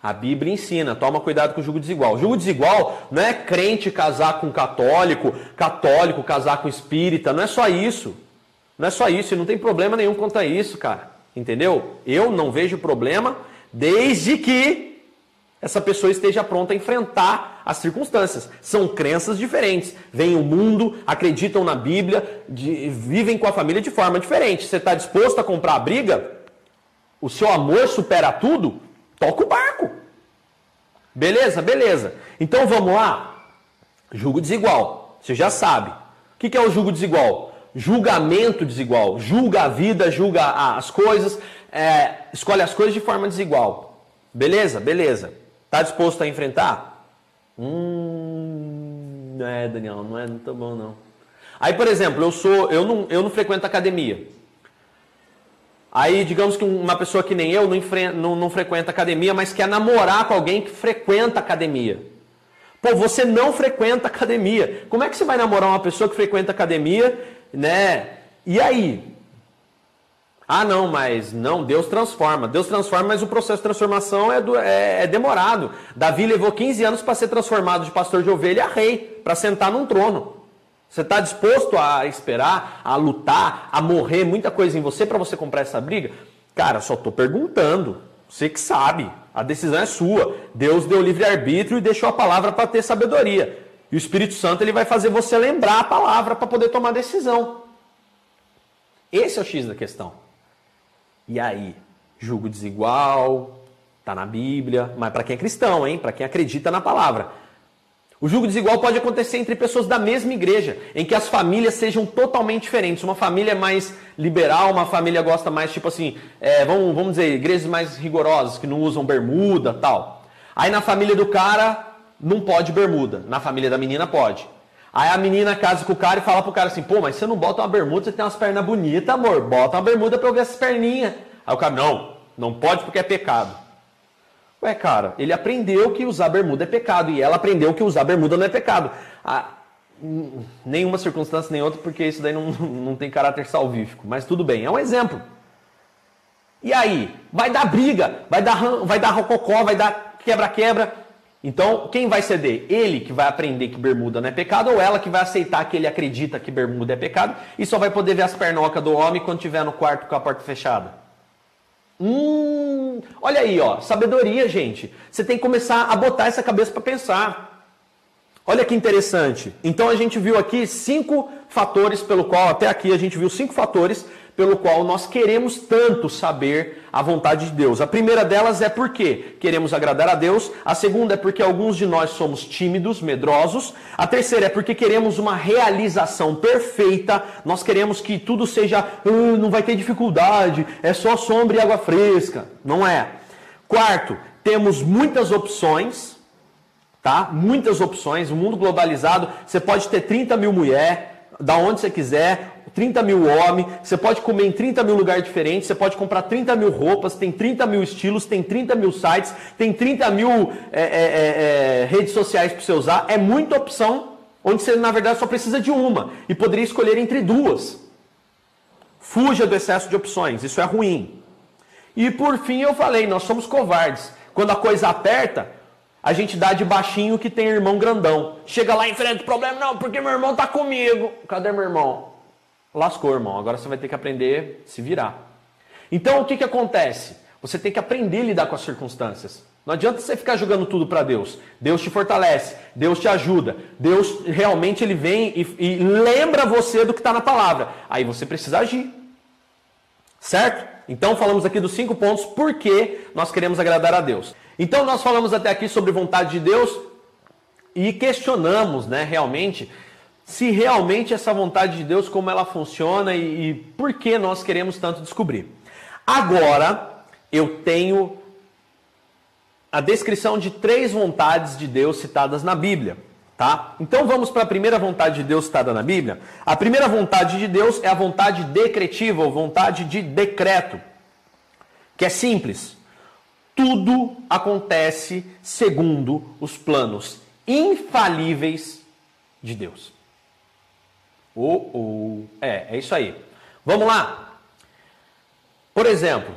A Bíblia ensina, toma cuidado com o jugo desigual. O jugo desigual não é crente casar com católico, católico casar com espírita, não é só isso. Não é só isso, e não tem problema nenhum quanto a isso, cara. Entendeu? Eu não vejo problema desde que essa pessoa esteja pronta a enfrentar as circunstâncias. São crenças diferentes. Vêm o mundo, acreditam na Bíblia, de, vivem com a família de forma diferente. Você está disposto a comprar a briga? O seu amor supera tudo? Toca o barco. Beleza? Beleza. Então vamos lá? Julgo desigual. Você já sabe. O que é o julgo desigual? Julgamento desigual. Julga a vida, julga as coisas, é, escolhe as coisas de forma desigual. Beleza? Beleza. Tá disposto a enfrentar? Hum, não é, Daniel, não é tá bom não. Aí, por exemplo, eu sou, eu não, eu não frequento academia. Aí, digamos que uma pessoa que nem eu não, não, não frequenta academia, mas quer namorar com alguém que frequenta academia. Pô, você não frequenta academia. Como é que você vai namorar uma pessoa que frequenta academia, né? E aí? Ah, não, mas não, Deus transforma. Deus transforma, mas o processo de transformação é, do, é, é demorado. Davi levou 15 anos para ser transformado de pastor de ovelha a rei, para sentar num trono. Você está disposto a esperar, a lutar, a morrer muita coisa em você para você comprar essa briga? Cara, só estou perguntando. Você que sabe. A decisão é sua. Deus deu livre-arbítrio e deixou a palavra para ter sabedoria. E o Espírito Santo ele vai fazer você lembrar a palavra para poder tomar decisão. Esse é o X da questão. E aí? Julgo desigual, tá na Bíblia, mas para quem é cristão, hein? Para quem acredita na palavra. O julgo desigual pode acontecer entre pessoas da mesma igreja, em que as famílias sejam totalmente diferentes. Uma família é mais liberal, uma família gosta mais, tipo assim, é, vamos, vamos dizer, igrejas mais rigorosas, que não usam bermuda tal. Aí na família do cara, não pode bermuda. Na família da menina, pode. Aí a menina casa com o cara e fala pro cara assim, pô, mas você não bota uma bermuda, você tem umas pernas bonitas, amor. Bota uma bermuda pra eu ver essas perninhas. Aí o cara, não, não pode porque é pecado. Ué, cara, ele aprendeu que usar bermuda é pecado e ela aprendeu que usar bermuda não é pecado. Ah, nenhuma circunstância nem outra, porque isso daí não, não tem caráter salvífico. Mas tudo bem, é um exemplo. E aí? Vai dar briga, vai dar, vai dar rococó, vai dar quebra-quebra. Então, quem vai ceder? Ele que vai aprender que bermuda não é pecado ou ela que vai aceitar que ele acredita que bermuda é pecado e só vai poder ver as pernocas do homem quando estiver no quarto com a porta fechada? Hum, olha aí, ó, sabedoria, gente. Você tem que começar a botar essa cabeça para pensar. Olha que interessante. Então a gente viu aqui cinco fatores pelo qual, até aqui a gente viu cinco fatores pelo qual nós queremos tanto saber a vontade de Deus. A primeira delas é porque queremos agradar a Deus, a segunda é porque alguns de nós somos tímidos, medrosos, a terceira é porque queremos uma realização perfeita, nós queremos que tudo seja, ah, não vai ter dificuldade, é só sombra e água fresca. Não é. Quarto, temos muitas opções, tá? Muitas opções, o mundo globalizado, você pode ter 30 mil mulheres, da onde você quiser, 30 mil homens, você pode comer em 30 mil lugares diferentes, você pode comprar 30 mil roupas, tem 30 mil estilos, tem 30 mil sites, tem 30 mil é, é, é, é, redes sociais para você usar. É muita opção, onde você, na verdade, só precisa de uma e poderia escolher entre duas. Fuja do excesso de opções, isso é ruim. E por fim, eu falei, nós somos covardes. Quando a coisa aperta, a gente dá de baixinho que tem irmão grandão. Chega lá enfrenta o problema, não, porque meu irmão tá comigo. Cadê meu irmão? Lascou, irmão. Agora você vai ter que aprender a se virar. Então o que, que acontece? Você tem que aprender a lidar com as circunstâncias. Não adianta você ficar jogando tudo para Deus. Deus te fortalece, Deus te ajuda, Deus realmente ele vem e, e lembra você do que está na palavra. Aí você precisa agir. Certo? Então falamos aqui dos cinco pontos por que nós queremos agradar a Deus. Então nós falamos até aqui sobre vontade de Deus e questionamos, né, realmente, se realmente essa vontade de Deus, como ela funciona e, e por que nós queremos tanto descobrir. Agora, eu tenho a descrição de três vontades de Deus citadas na Bíblia. Tá? Então vamos para a primeira vontade de Deus citada na Bíblia. A primeira vontade de Deus é a vontade decretiva ou vontade de decreto, que é simples. Tudo acontece segundo os planos infalíveis de Deus. Oh. É, é isso aí. Vamos lá. Por exemplo,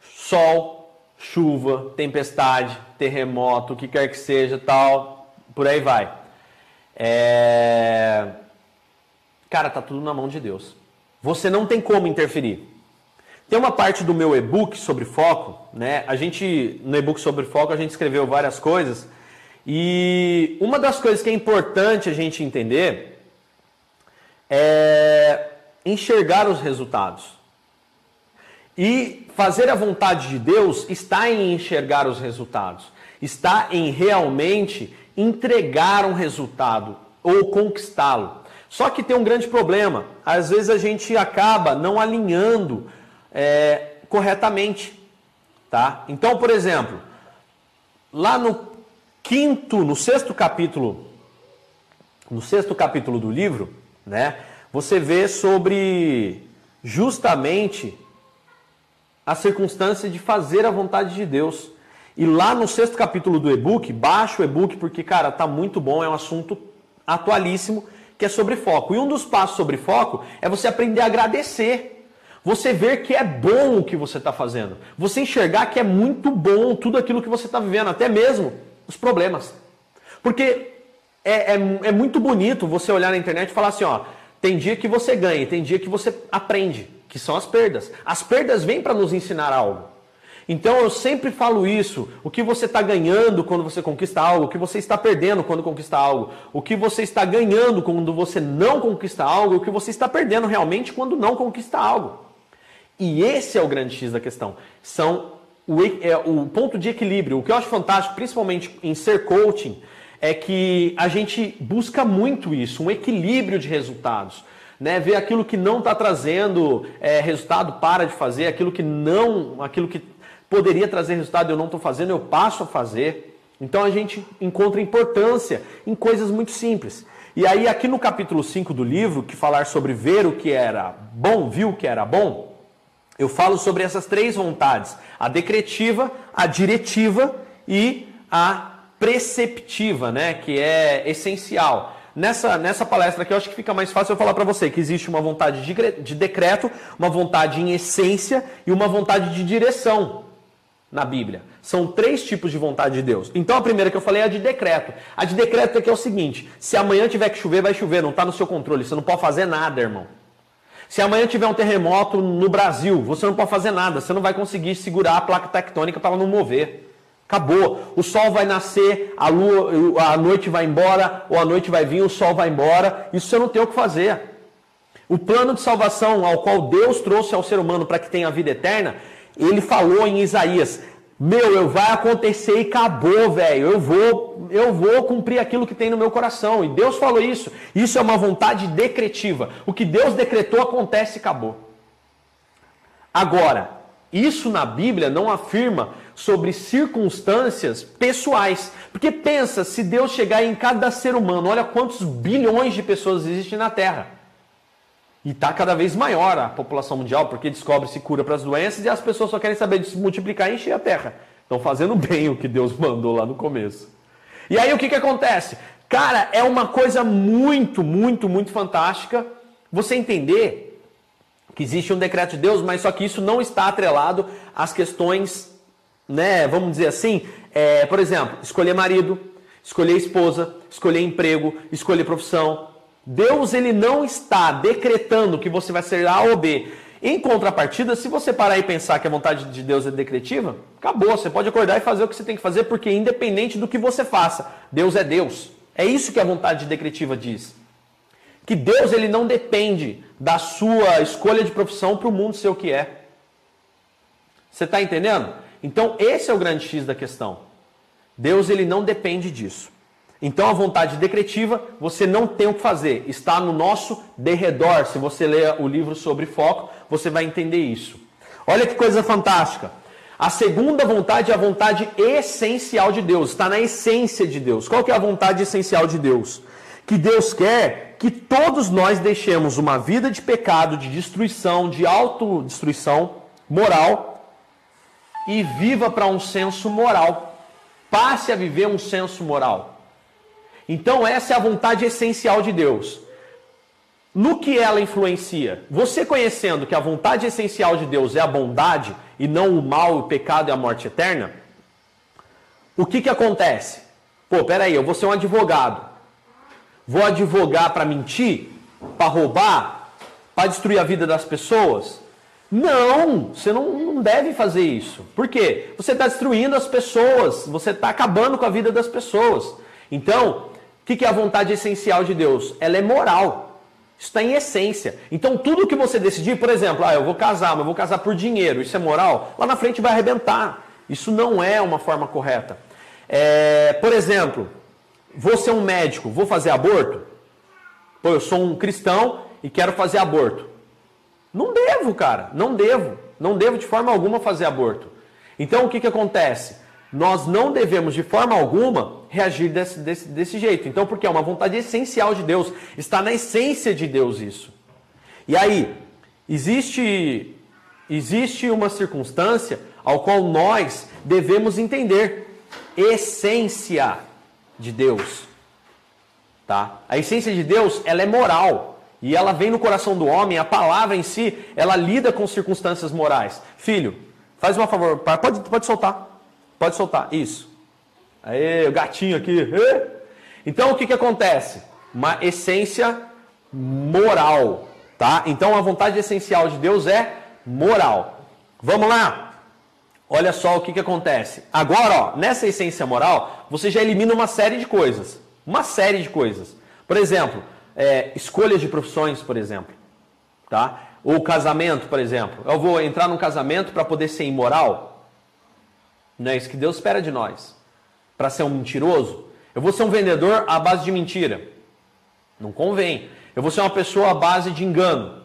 sol, chuva, tempestade, terremoto, o que quer que seja, tal, por aí vai. É... Cara, tá tudo na mão de Deus. Você não tem como interferir. Tem uma parte do meu e-book sobre foco, né? A gente no e-book sobre foco a gente escreveu várias coisas e uma das coisas que é importante a gente entender é enxergar os resultados. E fazer a vontade de Deus está em enxergar os resultados, está em realmente entregar um resultado ou conquistá-lo. Só que tem um grande problema. Às vezes a gente acaba não alinhando é, corretamente. Tá? Então, por exemplo, lá no quinto, no sexto capítulo, no sexto capítulo do livro, né? Você vê sobre justamente a circunstância de fazer a vontade de Deus. E lá no sexto capítulo do e-book, baixa o e-book porque, cara, tá muito bom, é um assunto atualíssimo que é sobre foco. E um dos passos sobre foco é você aprender a agradecer. Você ver que é bom o que você está fazendo. Você enxergar que é muito bom tudo aquilo que você está vivendo, até mesmo os problemas. Porque é, é, é muito bonito você olhar na internet e falar assim, ó, tem dia que você ganha, tem dia que você aprende, que são as perdas. As perdas vêm para nos ensinar algo. Então eu sempre falo isso: o que você está ganhando quando você conquista algo, o que você está perdendo quando conquista algo, o que você está ganhando quando você não conquista algo, o que você está perdendo realmente quando não conquista algo. E esse é o grande X da questão. São o, é, o ponto de equilíbrio. O que eu acho fantástico, principalmente em ser coaching, é que a gente busca muito isso, um equilíbrio de resultados. Né, ver aquilo que não está trazendo é, resultado, para de fazer, aquilo que não, aquilo que poderia trazer resultado eu não estou fazendo, eu passo a fazer. Então a gente encontra importância em coisas muito simples. E aí, aqui no capítulo 5 do livro, que falar sobre ver o que era bom, viu o que era bom, eu falo sobre essas três vontades: a decretiva, a diretiva e a preceptiva, né, que é essencial. Nessa, nessa palestra aqui, eu acho que fica mais fácil eu falar para você que existe uma vontade de, de decreto, uma vontade em essência e uma vontade de direção na Bíblia. São três tipos de vontade de Deus. Então a primeira que eu falei é a de decreto. A de decreto é que é o seguinte: se amanhã tiver que chover, vai chover, não está no seu controle, você não pode fazer nada, irmão. Se amanhã tiver um terremoto no Brasil, você não pode fazer nada, você não vai conseguir segurar a placa tectônica para ela não mover. Acabou. O sol vai nascer, a lua, a noite vai embora, ou a noite vai vir, o sol vai embora. Isso você não tem o que fazer. O plano de salvação ao qual Deus trouxe ao ser humano para que tenha a vida eterna, ele falou em Isaías: Meu, eu vai acontecer e acabou, velho. Eu vou, eu vou cumprir aquilo que tem no meu coração. E Deus falou isso. Isso é uma vontade decretiva. O que Deus decretou acontece e acabou. Agora, isso na Bíblia não afirma sobre circunstâncias pessoais. Porque pensa, se Deus chegar em cada ser humano, olha quantos bilhões de pessoas existem na Terra. E está cada vez maior a população mundial, porque descobre-se cura para as doenças e as pessoas só querem saber de se multiplicar e encher a Terra. Estão fazendo bem o que Deus mandou lá no começo. E aí o que, que acontece? Cara, é uma coisa muito, muito, muito fantástica você entender que existe um decreto de Deus, mas só que isso não está atrelado às questões, né, vamos dizer assim, é, por exemplo, escolher marido, escolher esposa, escolher emprego, escolher profissão. Deus ele não está decretando que você vai ser A ou B. Em contrapartida, se você parar e pensar que a vontade de Deus é decretiva, acabou. Você pode acordar e fazer o que você tem que fazer, porque independente do que você faça, Deus é Deus. É isso que a vontade decretiva diz que Deus ele não depende da sua escolha de profissão para o mundo ser o que é. Você está entendendo? Então esse é o grande X da questão. Deus ele não depende disso. Então a vontade decretiva você não tem o que fazer, está no nosso derredor. Se você ler o livro sobre foco, você vai entender isso. Olha que coisa fantástica. A segunda vontade é a vontade essencial de Deus, está na essência de Deus. Qual que é a vontade essencial de Deus? Que Deus quer que todos nós deixemos uma vida de pecado, de destruição, de autodestruição moral e viva para um senso moral. Passe a viver um senso moral. Então, essa é a vontade essencial de Deus. No que ela influencia? Você conhecendo que a vontade essencial de Deus é a bondade e não o mal, o pecado e a morte eterna, o que, que acontece? Pô, peraí, eu vou ser um advogado. Vou advogar para mentir? Para roubar? Para destruir a vida das pessoas? Não, você não, não deve fazer isso. Por quê? Você está destruindo as pessoas, você está acabando com a vida das pessoas. Então, o que, que é a vontade essencial de Deus? Ela é moral. Está em essência. Então, tudo que você decidir, por exemplo, ah, eu vou casar, mas eu vou casar por dinheiro, isso é moral? Lá na frente vai arrebentar. Isso não é uma forma correta. É, por exemplo, Vou ser um médico, vou fazer aborto? Pô, eu sou um cristão e quero fazer aborto. Não devo, cara, não devo. Não devo de forma alguma fazer aborto. Então o que, que acontece? Nós não devemos de forma alguma reagir desse, desse, desse jeito. Então, porque é uma vontade essencial de Deus, está na essência de Deus isso. E aí, existe, existe uma circunstância ao qual nós devemos entender. Essência de Deus. Tá? A essência de Deus, ela é moral. E ela vem no coração do homem, a palavra em si, ela lida com circunstâncias morais. Filho, faz uma favor, pode, pode soltar. Pode soltar, isso. Aí, o gatinho aqui. Então o que, que acontece? Uma essência moral. Tá? Então a vontade essencial de Deus é moral. Vamos lá? Olha só o que, que acontece. Agora, ó, nessa essência moral, você já elimina uma série de coisas. Uma série de coisas. Por exemplo, é, escolhas de profissões, por exemplo. Tá? Ou casamento, por exemplo. Eu vou entrar num casamento para poder ser imoral? Não é isso que Deus espera de nós. Para ser um mentiroso? Eu vou ser um vendedor à base de mentira? Não convém. Eu vou ser uma pessoa à base de engano?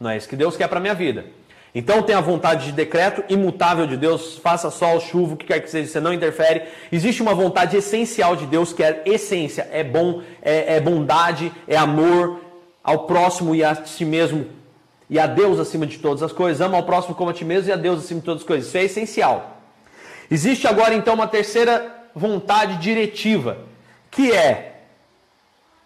Não é isso que Deus quer para minha vida. Então tem a vontade de decreto imutável de Deus, faça sol, chuva, o que quer que seja, você não interfere. Existe uma vontade essencial de Deus, que é essência, é bom, é, é bondade, é amor ao próximo e a si mesmo, e a Deus acima de todas as coisas. Ama ao próximo como a ti mesmo e a Deus acima de todas as coisas. Isso é essencial. Existe agora então uma terceira vontade diretiva, que é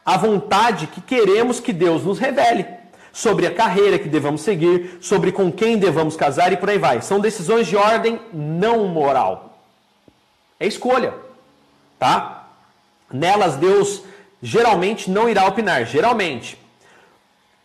a vontade que queremos que Deus nos revele sobre a carreira que devamos seguir, sobre com quem devamos casar e por aí vai. São decisões de ordem não moral. É escolha, tá? Nelas Deus geralmente não irá opinar, geralmente.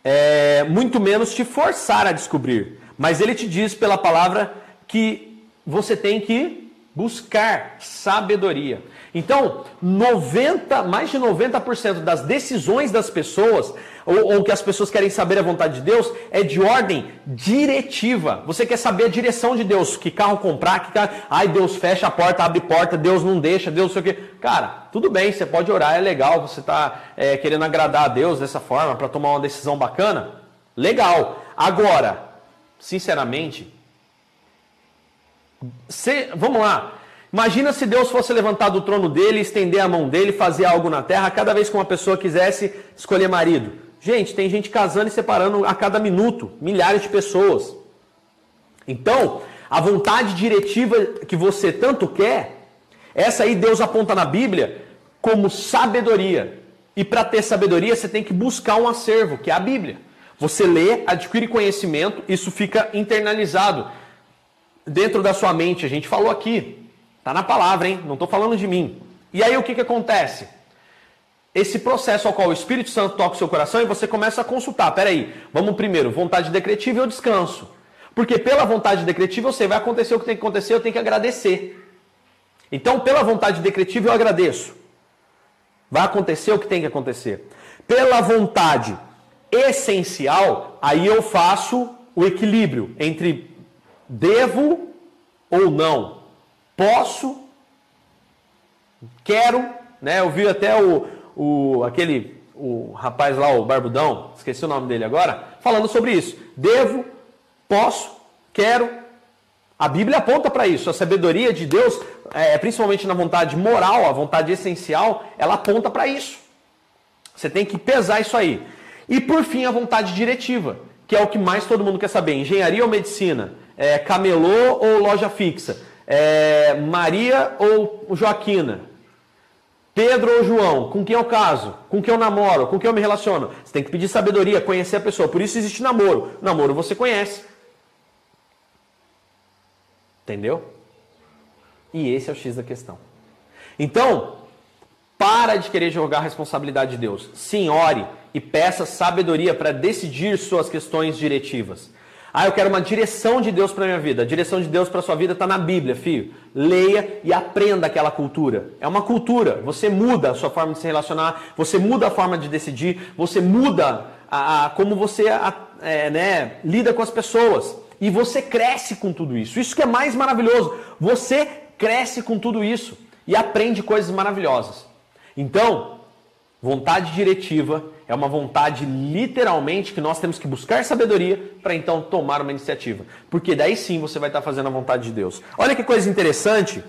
É, muito menos te forçar a descobrir. Mas ele te diz pela palavra que você tem que buscar sabedoria. Então, 90, mais de 90% das decisões das pessoas, ou, ou, que as pessoas querem saber a vontade de Deus, é de ordem diretiva. Você quer saber a direção de Deus, que carro comprar, que carro... Ai, Deus fecha a porta, abre porta, Deus não deixa, Deus não sei o quê. Cara, tudo bem, você pode orar, é legal, você está é, querendo agradar a Deus dessa forma, para tomar uma decisão bacana. Legal. Agora, sinceramente, se, vamos lá. Imagina se Deus fosse levantar do trono dele, estender a mão dele, fazer algo na terra, cada vez que uma pessoa quisesse escolher marido. Gente, tem gente casando e separando a cada minuto, milhares de pessoas. Então, a vontade diretiva que você tanto quer, essa aí Deus aponta na Bíblia como sabedoria. E para ter sabedoria, você tem que buscar um acervo, que é a Bíblia. Você lê, adquire conhecimento, isso fica internalizado dentro da sua mente. A gente falou aqui. Está na palavra, hein? Não estou falando de mim. E aí o que, que acontece? Esse processo ao qual o Espírito Santo toca o seu coração e você começa a consultar. Peraí, vamos primeiro, vontade decretiva e eu descanso. Porque pela vontade decretiva sei, vai acontecer o que tem que acontecer, eu tenho que agradecer. Então, pela vontade decretiva eu agradeço. Vai acontecer o que tem que acontecer. Pela vontade essencial, aí eu faço o equilíbrio entre Devo ou não? Posso? Quero? Né? Eu vi até o, o, aquele o rapaz lá, o Barbudão, esqueci o nome dele agora, falando sobre isso. Devo? Posso? Quero? A Bíblia aponta para isso. A sabedoria de Deus, é, principalmente na vontade moral, a vontade essencial, ela aponta para isso. Você tem que pesar isso aí. E por fim, a vontade diretiva, que é o que mais todo mundo quer saber: engenharia ou medicina? é, camelô ou loja fixa? É, Maria ou Joaquina? Pedro ou João? Com quem eu caso? Com quem eu namoro? Com quem eu me relaciono? Você tem que pedir sabedoria, conhecer a pessoa. Por isso existe namoro. Namoro você conhece. Entendeu? E esse é o X da questão. Então, para de querer jogar a responsabilidade de Deus. Sim, ore e peça sabedoria para decidir suas questões diretivas. Ah, eu quero uma direção de Deus para minha vida. A direção de Deus para sua vida está na Bíblia, filho. Leia e aprenda aquela cultura. É uma cultura. Você muda a sua forma de se relacionar, você muda a forma de decidir, você muda a, a como você a, é, né, lida com as pessoas. E você cresce com tudo isso. Isso que é mais maravilhoso. Você cresce com tudo isso e aprende coisas maravilhosas. Então, vontade diretiva é uma vontade literalmente que nós temos que buscar sabedoria para então tomar uma iniciativa. Porque daí sim você vai estar fazendo a vontade de Deus. Olha que coisa interessante.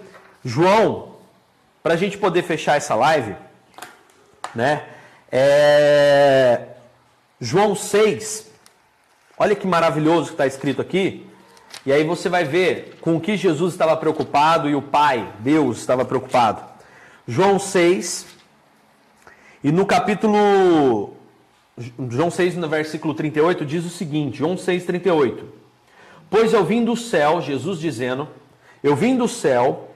João, para a gente poder fechar essa live, né? É... João 6. Olha que maravilhoso que está escrito aqui. E aí você vai ver com o que Jesus estava preocupado e o Pai, Deus, estava preocupado. João 6, e no capítulo João 6, no versículo 38, diz o seguinte: João 6, 38. Pois eu vim do céu, Jesus dizendo, eu vim do céu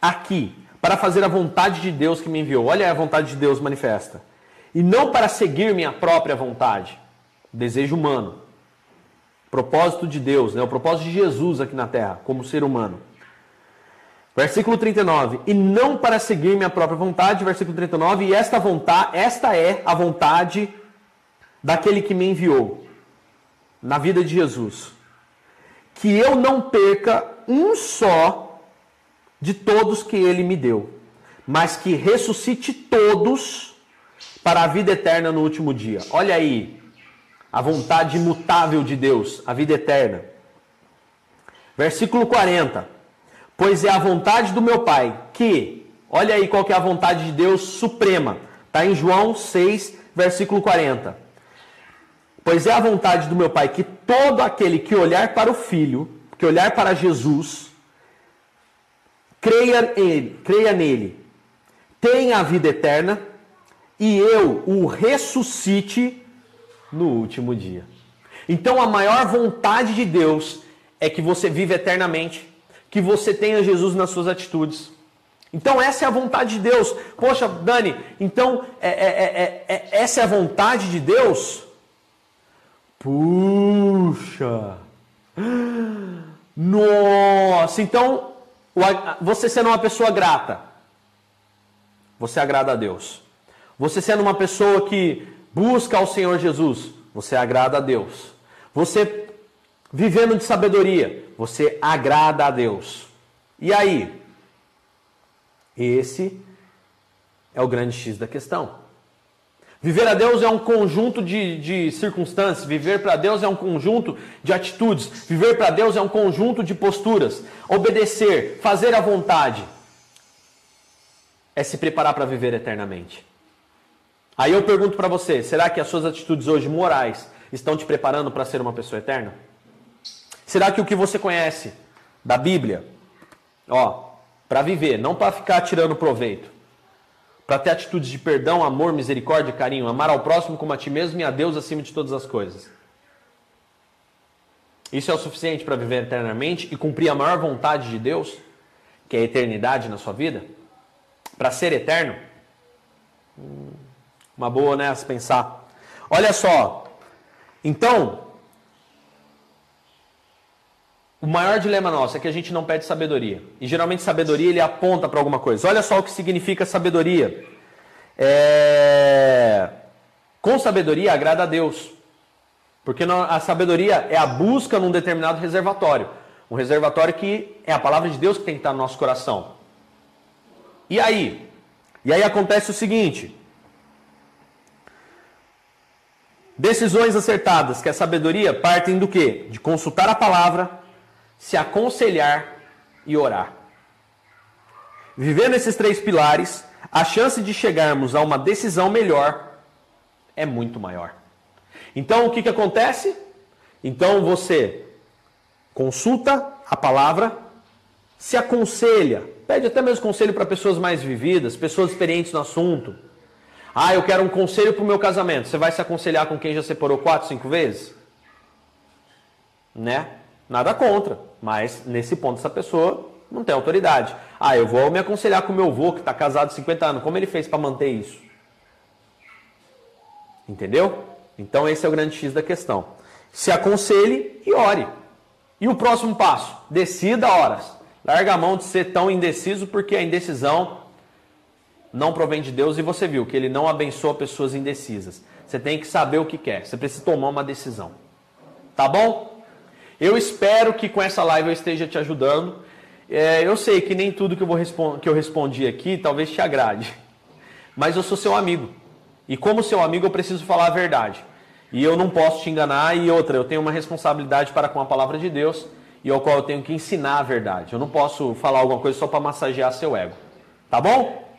aqui para fazer a vontade de Deus que me enviou. Olha a vontade de Deus manifesta. E não para seguir minha própria vontade, desejo humano. Propósito de Deus, né? o propósito de Jesus aqui na terra, como ser humano. Versículo 39. E não para seguir minha própria vontade, versículo 39, e esta vontade, esta é a vontade daquele que me enviou na vida de Jesus. Que eu não perca um só de todos que ele me deu, mas que ressuscite todos para a vida eterna no último dia. Olha aí, a vontade imutável de Deus, a vida eterna. Versículo 40. Pois é a vontade do meu Pai que, olha aí qual que é a vontade de Deus suprema. Está em João 6, versículo 40. Pois é a vontade do meu Pai que todo aquele que olhar para o Filho, que olhar para Jesus, creia, ele, creia nele, tenha a vida eterna e eu o ressuscite no último dia. Então a maior vontade de Deus é que você viva eternamente que você tenha Jesus nas suas atitudes. Então essa é a vontade de Deus. Poxa, Dani, então é, é, é, essa é a vontade de Deus? Puxa! Nossa! Então você sendo uma pessoa grata, você agrada a Deus. Você sendo uma pessoa que busca ao Senhor Jesus, você agrada a Deus. Você vivendo de sabedoria, você agrada a Deus. E aí? Esse é o grande X da questão. Viver a Deus é um conjunto de, de circunstâncias, viver para Deus é um conjunto de atitudes, viver para Deus é um conjunto de posturas. Obedecer, fazer a vontade, é se preparar para viver eternamente. Aí eu pergunto para você: será que as suas atitudes hoje morais estão te preparando para ser uma pessoa eterna? Será que o que você conhece da Bíblia, ó, para viver, não para ficar tirando proveito, para ter atitudes de perdão, amor, misericórdia carinho, amar ao próximo como a ti mesmo e a Deus acima de todas as coisas. Isso é o suficiente para viver eternamente e cumprir a maior vontade de Deus, que é a eternidade na sua vida? Para ser eterno? Uma boa, né? A se pensar. Olha só. Então, o maior dilema nosso é que a gente não pede sabedoria. E geralmente sabedoria ele aponta para alguma coisa. Olha só o que significa sabedoria. É... Com sabedoria agrada a Deus. Porque a sabedoria é a busca num determinado reservatório. Um reservatório que é a palavra de Deus que tem que estar no nosso coração. E aí? E aí acontece o seguinte: decisões acertadas, que é a sabedoria, partem do quê? De consultar a palavra, se aconselhar e orar. Vivendo esses três pilares, a chance de chegarmos a uma decisão melhor é muito maior. Então, o que, que acontece? Então, você consulta a palavra, se aconselha, pede até mesmo conselho para pessoas mais vividas, pessoas experientes no assunto. Ah, eu quero um conselho para o meu casamento. Você vai se aconselhar com quem já separou quatro, cinco vezes? Né? Nada contra, mas nesse ponto essa pessoa não tem autoridade. Ah, eu vou me aconselhar com meu avô que está casado há 50 anos. Como ele fez para manter isso? Entendeu? Então esse é o grande X da questão. Se aconselhe e ore. E o próximo passo? Decida horas. Larga a mão de ser tão indeciso, porque a indecisão não provém de Deus e você viu que ele não abençoa pessoas indecisas. Você tem que saber o que quer. Você precisa tomar uma decisão. Tá bom? Eu espero que com essa live eu esteja te ajudando. É, eu sei que nem tudo que eu, vou que eu respondi aqui talvez te agrade, mas eu sou seu amigo. E como seu amigo, eu preciso falar a verdade. E eu não posso te enganar. E outra, eu tenho uma responsabilidade para com a palavra de Deus e ao qual eu tenho que ensinar a verdade. Eu não posso falar alguma coisa só para massagear seu ego. Tá bom?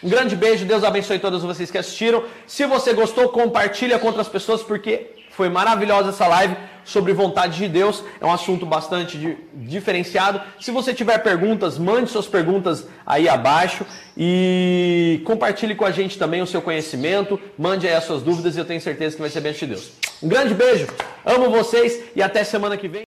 Um grande beijo, Deus abençoe todos vocês que assistiram. Se você gostou, compartilha com outras pessoas, porque foi maravilhosa essa live sobre vontade de Deus. É um assunto bastante de, diferenciado. Se você tiver perguntas, mande suas perguntas aí abaixo e compartilhe com a gente também o seu conhecimento. Mande aí as suas dúvidas e eu tenho certeza que vai ser bem de Deus. Um grande beijo, amo vocês e até semana que vem.